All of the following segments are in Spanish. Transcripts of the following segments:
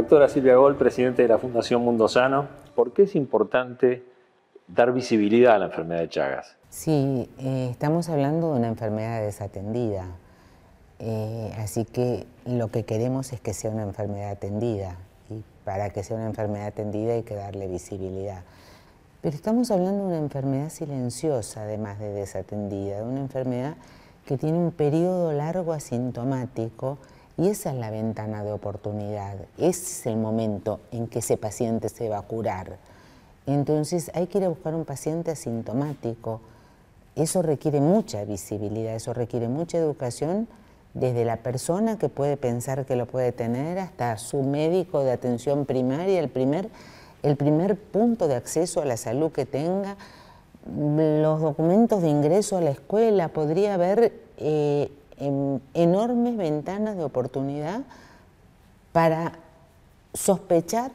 Doctora Silvia Gol, presidente de la Fundación Mundo Sano, ¿por qué es importante dar visibilidad a la enfermedad de Chagas? Sí, eh, estamos hablando de una enfermedad desatendida, eh, así que lo que queremos es que sea una enfermedad atendida y para que sea una enfermedad atendida hay que darle visibilidad. Pero estamos hablando de una enfermedad silenciosa, además de desatendida, de una enfermedad que tiene un periodo largo asintomático y esa es la ventana de oportunidad, ese es el momento en que ese paciente se va a curar. Entonces hay que ir a buscar un paciente asintomático, eso requiere mucha visibilidad, eso requiere mucha educación desde la persona que puede pensar que lo puede tener hasta su médico de atención primaria, el primer, el primer punto de acceso a la salud que tenga, los documentos de ingreso a la escuela, podría haber eh, enormes ventanas de oportunidad para sospechar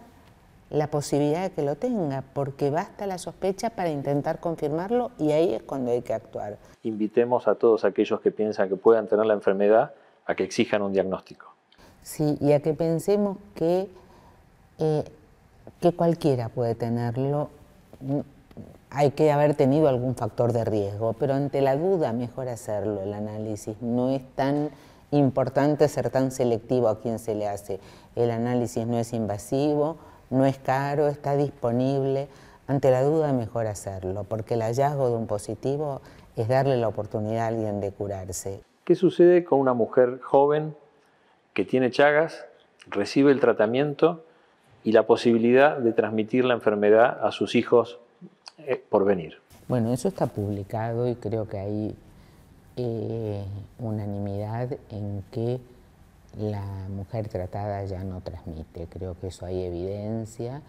la posibilidad de que lo tenga, porque basta la sospecha para intentar confirmarlo y ahí es cuando hay que actuar. Invitemos a todos aquellos que piensan que puedan tener la enfermedad a que exijan un diagnóstico. Sí, y a que pensemos que, eh, que cualquiera puede tenerlo, hay que haber tenido algún factor de riesgo, pero ante la duda mejor hacerlo, el análisis. No es tan importante ser tan selectivo a quien se le hace. El análisis no es invasivo, no es caro, está disponible. Ante la duda mejor hacerlo, porque el hallazgo de un positivo es darle la oportunidad a alguien de curarse. ¿Qué sucede con una mujer joven que tiene Chagas, recibe el tratamiento y la posibilidad de transmitir la enfermedad a sus hijos eh, por venir. Bueno, eso está publicado y creo que hay eh, unanimidad en que la mujer tratada ya no transmite. Creo que eso hay evidencia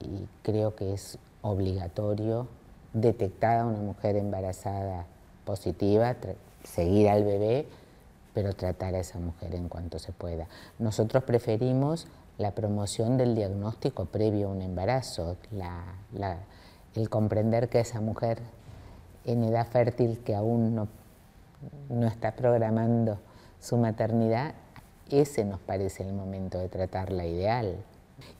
y creo que es obligatorio detectar a una mujer embarazada positiva, seguir al bebé, pero tratar a esa mujer en cuanto se pueda. Nosotros preferimos la promoción del diagnóstico previo a un embarazo, el comprender que esa mujer en edad fértil que aún no, no está programando su maternidad, ese nos parece el momento de tratarla ideal.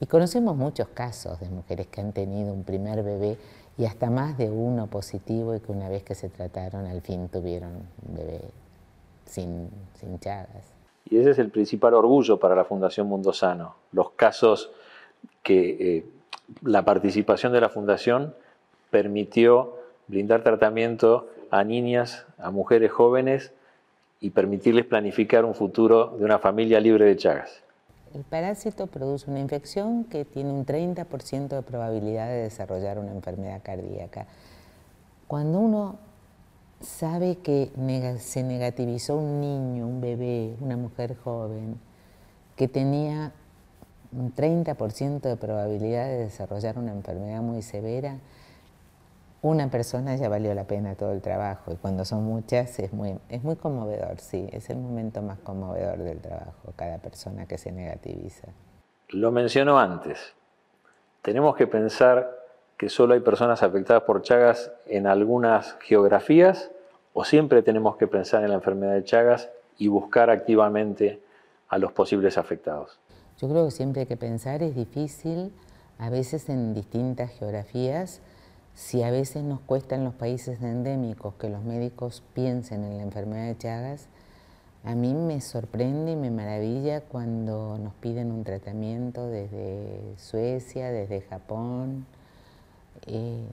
Y conocemos muchos casos de mujeres que han tenido un primer bebé y hasta más de uno positivo y que una vez que se trataron al fin tuvieron un bebé sin, sin chagas. Y ese es el principal orgullo para la Fundación Mundo Sano, los casos que eh, la participación de la Fundación permitió brindar tratamiento a niñas, a mujeres jóvenes y permitirles planificar un futuro de una familia libre de Chagas. El parásito produce una infección que tiene un 30% de probabilidad de desarrollar una enfermedad cardíaca. Cuando uno sabe que se negativizó un niño, un bebé, una mujer joven, que tenía un 30% de probabilidad de desarrollar una enfermedad muy severa, una persona ya valió la pena todo el trabajo y cuando son muchas es muy, es muy conmovedor, sí, es el momento más conmovedor del trabajo, cada persona que se negativiza. Lo mencionó antes, tenemos que pensar que solo hay personas afectadas por Chagas en algunas geografías o siempre tenemos que pensar en la enfermedad de Chagas y buscar activamente a los posibles afectados. Yo creo que siempre hay que pensar, es difícil, a veces en distintas geografías, si a veces nos cuesta en los países endémicos que los médicos piensen en la enfermedad de Chagas, a mí me sorprende y me maravilla cuando nos piden un tratamiento desde Suecia, desde Japón, eh,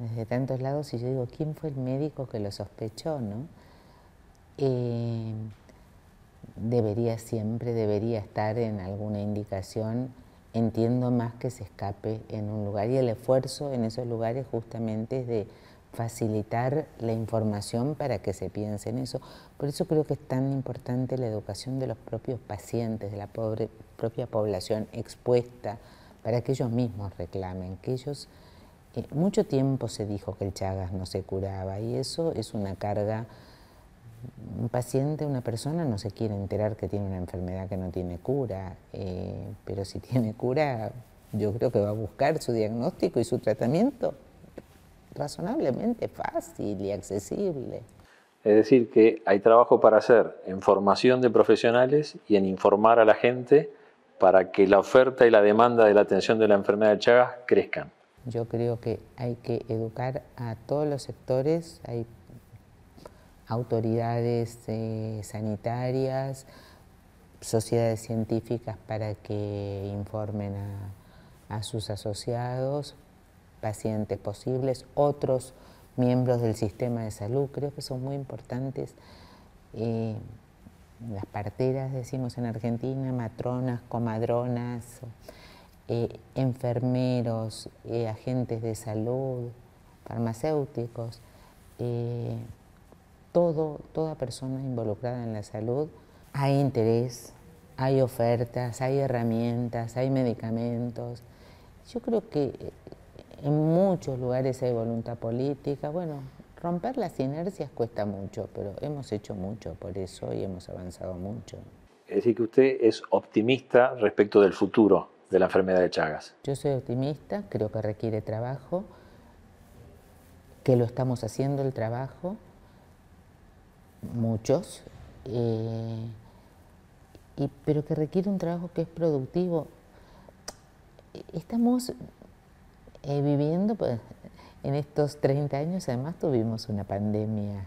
desde tantos lados, y yo digo, ¿quién fue el médico que lo sospechó? ¿no? Eh, debería siempre, debería estar en alguna indicación entiendo más que se escape en un lugar y el esfuerzo en esos lugares justamente es de facilitar la información para que se piense en eso. Por eso creo que es tan importante la educación de los propios pacientes, de la pobre, propia población expuesta, para que ellos mismos reclamen, que ellos... Eh, mucho tiempo se dijo que el Chagas no se curaba y eso es una carga un paciente, una persona no se quiere enterar que tiene una enfermedad que no tiene cura, eh, pero si tiene cura, yo creo que va a buscar su diagnóstico y su tratamiento razonablemente fácil y accesible. Es decir, que hay trabajo para hacer en formación de profesionales y en informar a la gente para que la oferta y la demanda de la atención de la enfermedad de Chagas crezcan? Yo creo que hay que educar a todos los sectores, hay autoridades eh, sanitarias, sociedades científicas para que informen a, sus asociados, pacientes posibles, otros miembros del sistema de salud, creo que son muy importantes. Eh, las parteras, decimos en Argentina, matronas, comadronas, eh, enfermeros, agentes de salud, farmacéuticos, todo, toda persona involucrada en la salud, hay interés, hay ofertas, hay herramientas, hay medicamentos. Yo creo que en muchos lugares hay voluntad política. Bueno, romper las inercias cuesta mucho, pero hemos hecho mucho por eso y hemos avanzado mucho. Es decir, que usted es optimista respecto del futuro de la enfermedad de Chagas? Yo soy optimista, creo que requiere trabajo, que lo estamos haciendo el trabajo, muchos, eh, pero que requiere un trabajo que es productivo. Estamos eh, viviendo, pues, en estos 30 años además tuvimos una pandemia,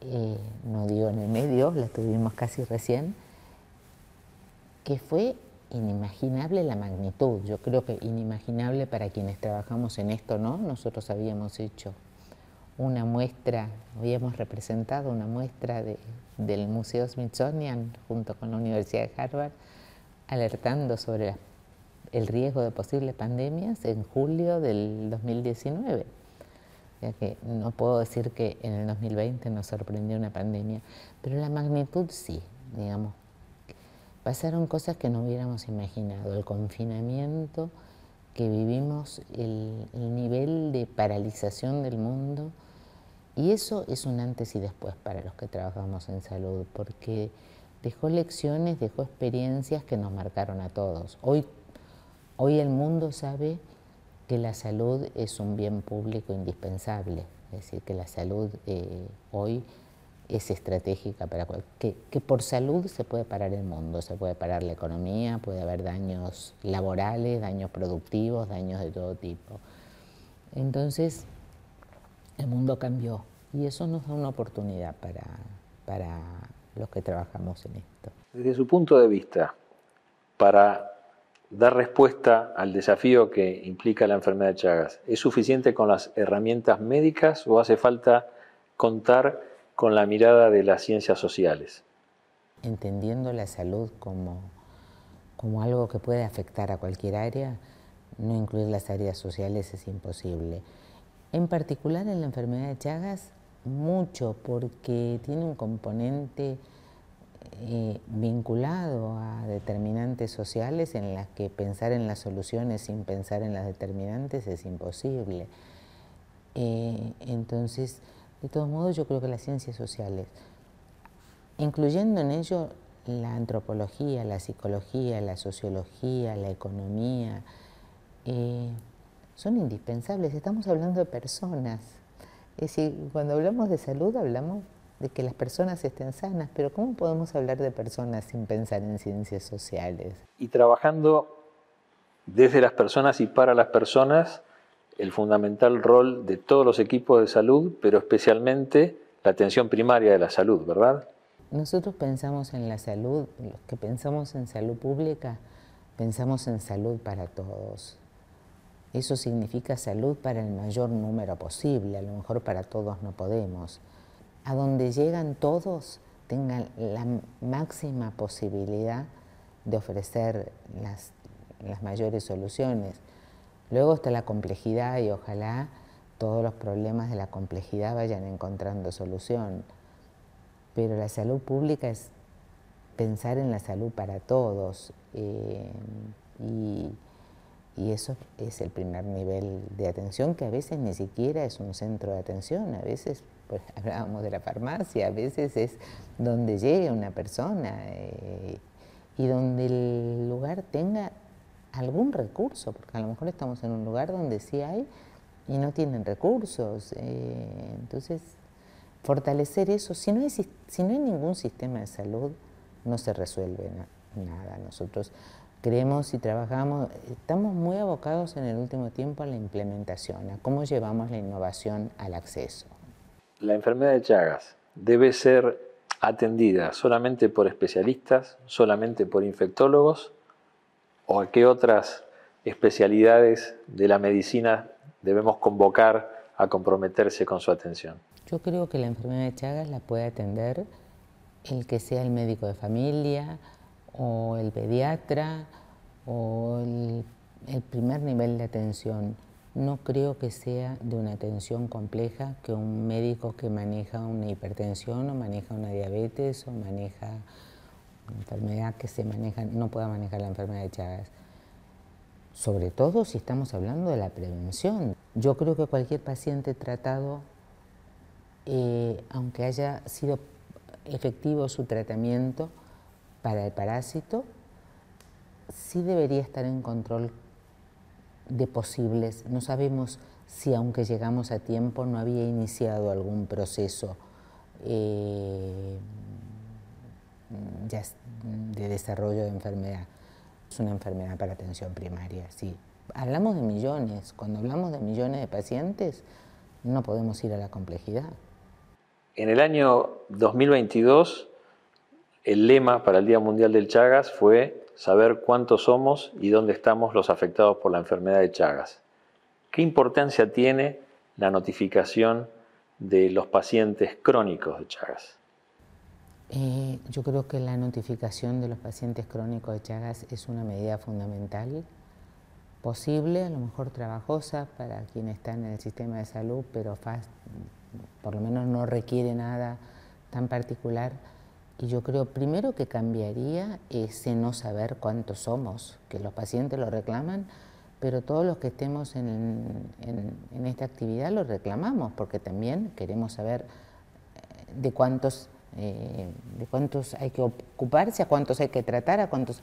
eh, no digo en el medio, la tuvimos casi recién, que fue inimaginable la magnitud. Yo creo que inimaginable para quienes trabajamos en esto, ¿no? Nosotros habíamos hecho una muestra, habíamos representado una muestra del Museo Smithsonian junto con la Universidad de Harvard, alertando sobre el riesgo de posibles pandemias en julio del 2019. Ya que no puedo decir que en el 2020 nos sorprendió una pandemia, pero la magnitud sí, digamos, pasaron cosas que no hubiéramos imaginado. El confinamiento que vivimos, el, nivel de paralización del mundo, y eso es un antes y después para los que trabajamos en salud, porque dejó lecciones, dejó experiencias que nos marcaron a todos. Hoy, hoy el mundo sabe que la salud es un bien público indispensable, es decir, que la salud eh, hoy es estratégica para que, que por salud se puede parar el mundo, se puede parar la economía, puede haber daños laborales, daños productivos, daños de todo tipo. Entonces, el mundo cambió y eso nos da una oportunidad para, para los que trabajamos en esto. Desde su punto de vista, para dar respuesta al desafío que implica la enfermedad de Chagas, ¿es suficiente con las herramientas médicas o hace falta contar con la mirada de las ciencias sociales. Entendiendo la salud como, como algo que puede afectar a cualquier área, no incluir las áreas sociales es imposible. En particular en la enfermedad de Chagas, mucho, porque tiene un componente eh, vinculado a determinantes sociales en las que pensar en las soluciones sin pensar en las determinantes es imposible. Eh, entonces, de todos modos, yo creo que las ciencias sociales, incluyendo en ello la antropología, la psicología, la sociología, la economía, eh, son indispensables. Estamos hablando de personas. Es decir, cuando hablamos de salud hablamos de que las personas estén sanas, pero ¿cómo podemos hablar de personas sin pensar en ciencias sociales? Y trabajando desde las personas y para las personas, el fundamental rol de todos los equipos de salud, pero especialmente la atención primaria de la salud, ¿verdad? Nosotros pensamos en la salud, los que pensamos en salud pública, pensamos en salud para todos. Eso significa salud para el mayor número posible, a lo mejor para todos no podemos. A donde llegan todos tengan la máxima posibilidad de ofrecer las, las mayores soluciones. Luego está la complejidad y ojalá todos los problemas de la complejidad vayan encontrando solución. Pero la salud pública es pensar en la salud para todos eh, y, eso es el primer nivel de atención que a veces ni siquiera es un centro de atención, a veces pues, hablábamos de la farmacia, a veces es donde llegue una persona eh, y donde el lugar tenga algún recurso, porque a lo mejor estamos en un lugar donde sí hay y no tienen recursos. Eh, entonces, fortalecer eso, si no, hay, si no hay ningún sistema de salud, no se resuelve nada. Nosotros creemos y trabajamos, estamos muy abocados en el último tiempo a la implementación, a cómo llevamos la innovación al acceso. La enfermedad de Chagas debe ser atendida solamente por especialistas, solamente por infectólogos o a qué otras especialidades de la medicina debemos convocar a comprometerse con su atención. Yo creo que la enfermedad de Chagas la puede atender el que sea el médico de familia o el pediatra o el, primer nivel de atención. No creo que sea de una atención compleja que un médico que maneja una hipertensión o maneja una diabetes o maneja una enfermedad que se maneja, no pueda manejar la enfermedad de Chagas. Sobre todo si estamos hablando de la prevención. Yo creo que cualquier paciente tratado, eh, aunque haya sido efectivo su tratamiento para el parásito, sí debería estar en control de posibles. No sabemos si aunque llegamos a tiempo no había iniciado algún proceso eh, de desarrollo de enfermedad. Es una enfermedad para atención primaria, sí. Hablamos de millones. Cuando hablamos de millones de pacientes, no podemos ir a la complejidad. En el año 2022, el lema para el Día Mundial del Chagas fue saber cuántos somos y dónde estamos los afectados por la enfermedad de Chagas. ¿Qué importancia tiene la notificación de los pacientes crónicos de Chagas? Eh, yo creo que la notificación de los pacientes crónicos de Chagas es una medida fundamental, posible, a lo mejor trabajosa para quien está en el sistema de salud, pero por lo menos no requiere nada tan particular. Y yo creo primero que cambiaría ese no saber cuántos somos, que los pacientes lo reclaman, pero todos los que estemos en, esta actividad lo reclamamos, porque también queremos saber eh, de cuántos, eh, de cuántos hay que ocuparse, a cuántos hay que tratar, a cuántos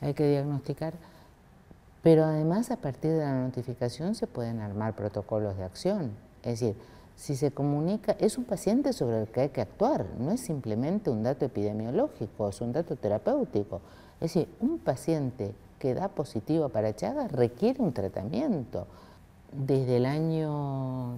hay que diagnosticar. Pero además a partir de la notificación se pueden armar protocolos de acción. Es decir, si se comunica, es un paciente sobre el que hay que actuar, no es simplemente un dato epidemiológico, es un dato terapéutico. Es decir, un paciente que da positivo para Chagas requiere un tratamiento. Desde el año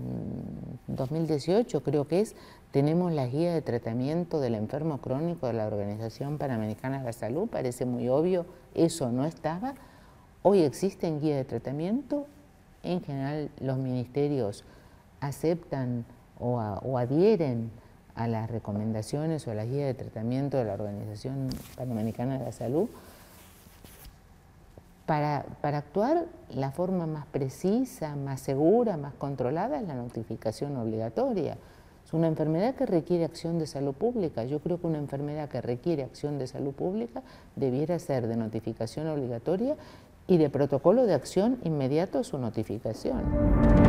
2018 creo que es, tenemos la guía de tratamiento del enfermo crónico de la Organización Panamericana de la Salud, parece muy obvio, eso no estaba. Hoy existen guía de tratamiento, en general los ministerios aceptan o, adhieren a las recomendaciones o a las guías de tratamiento de la Organización Panamericana de la Salud, para, para, actuar la forma más precisa, más segura, más controlada es la notificación obligatoria. Es una enfermedad que requiere acción de salud pública. Yo creo que una enfermedad que requiere acción de salud pública debiera ser de notificación obligatoria y de protocolo de acción inmediato a su notificación.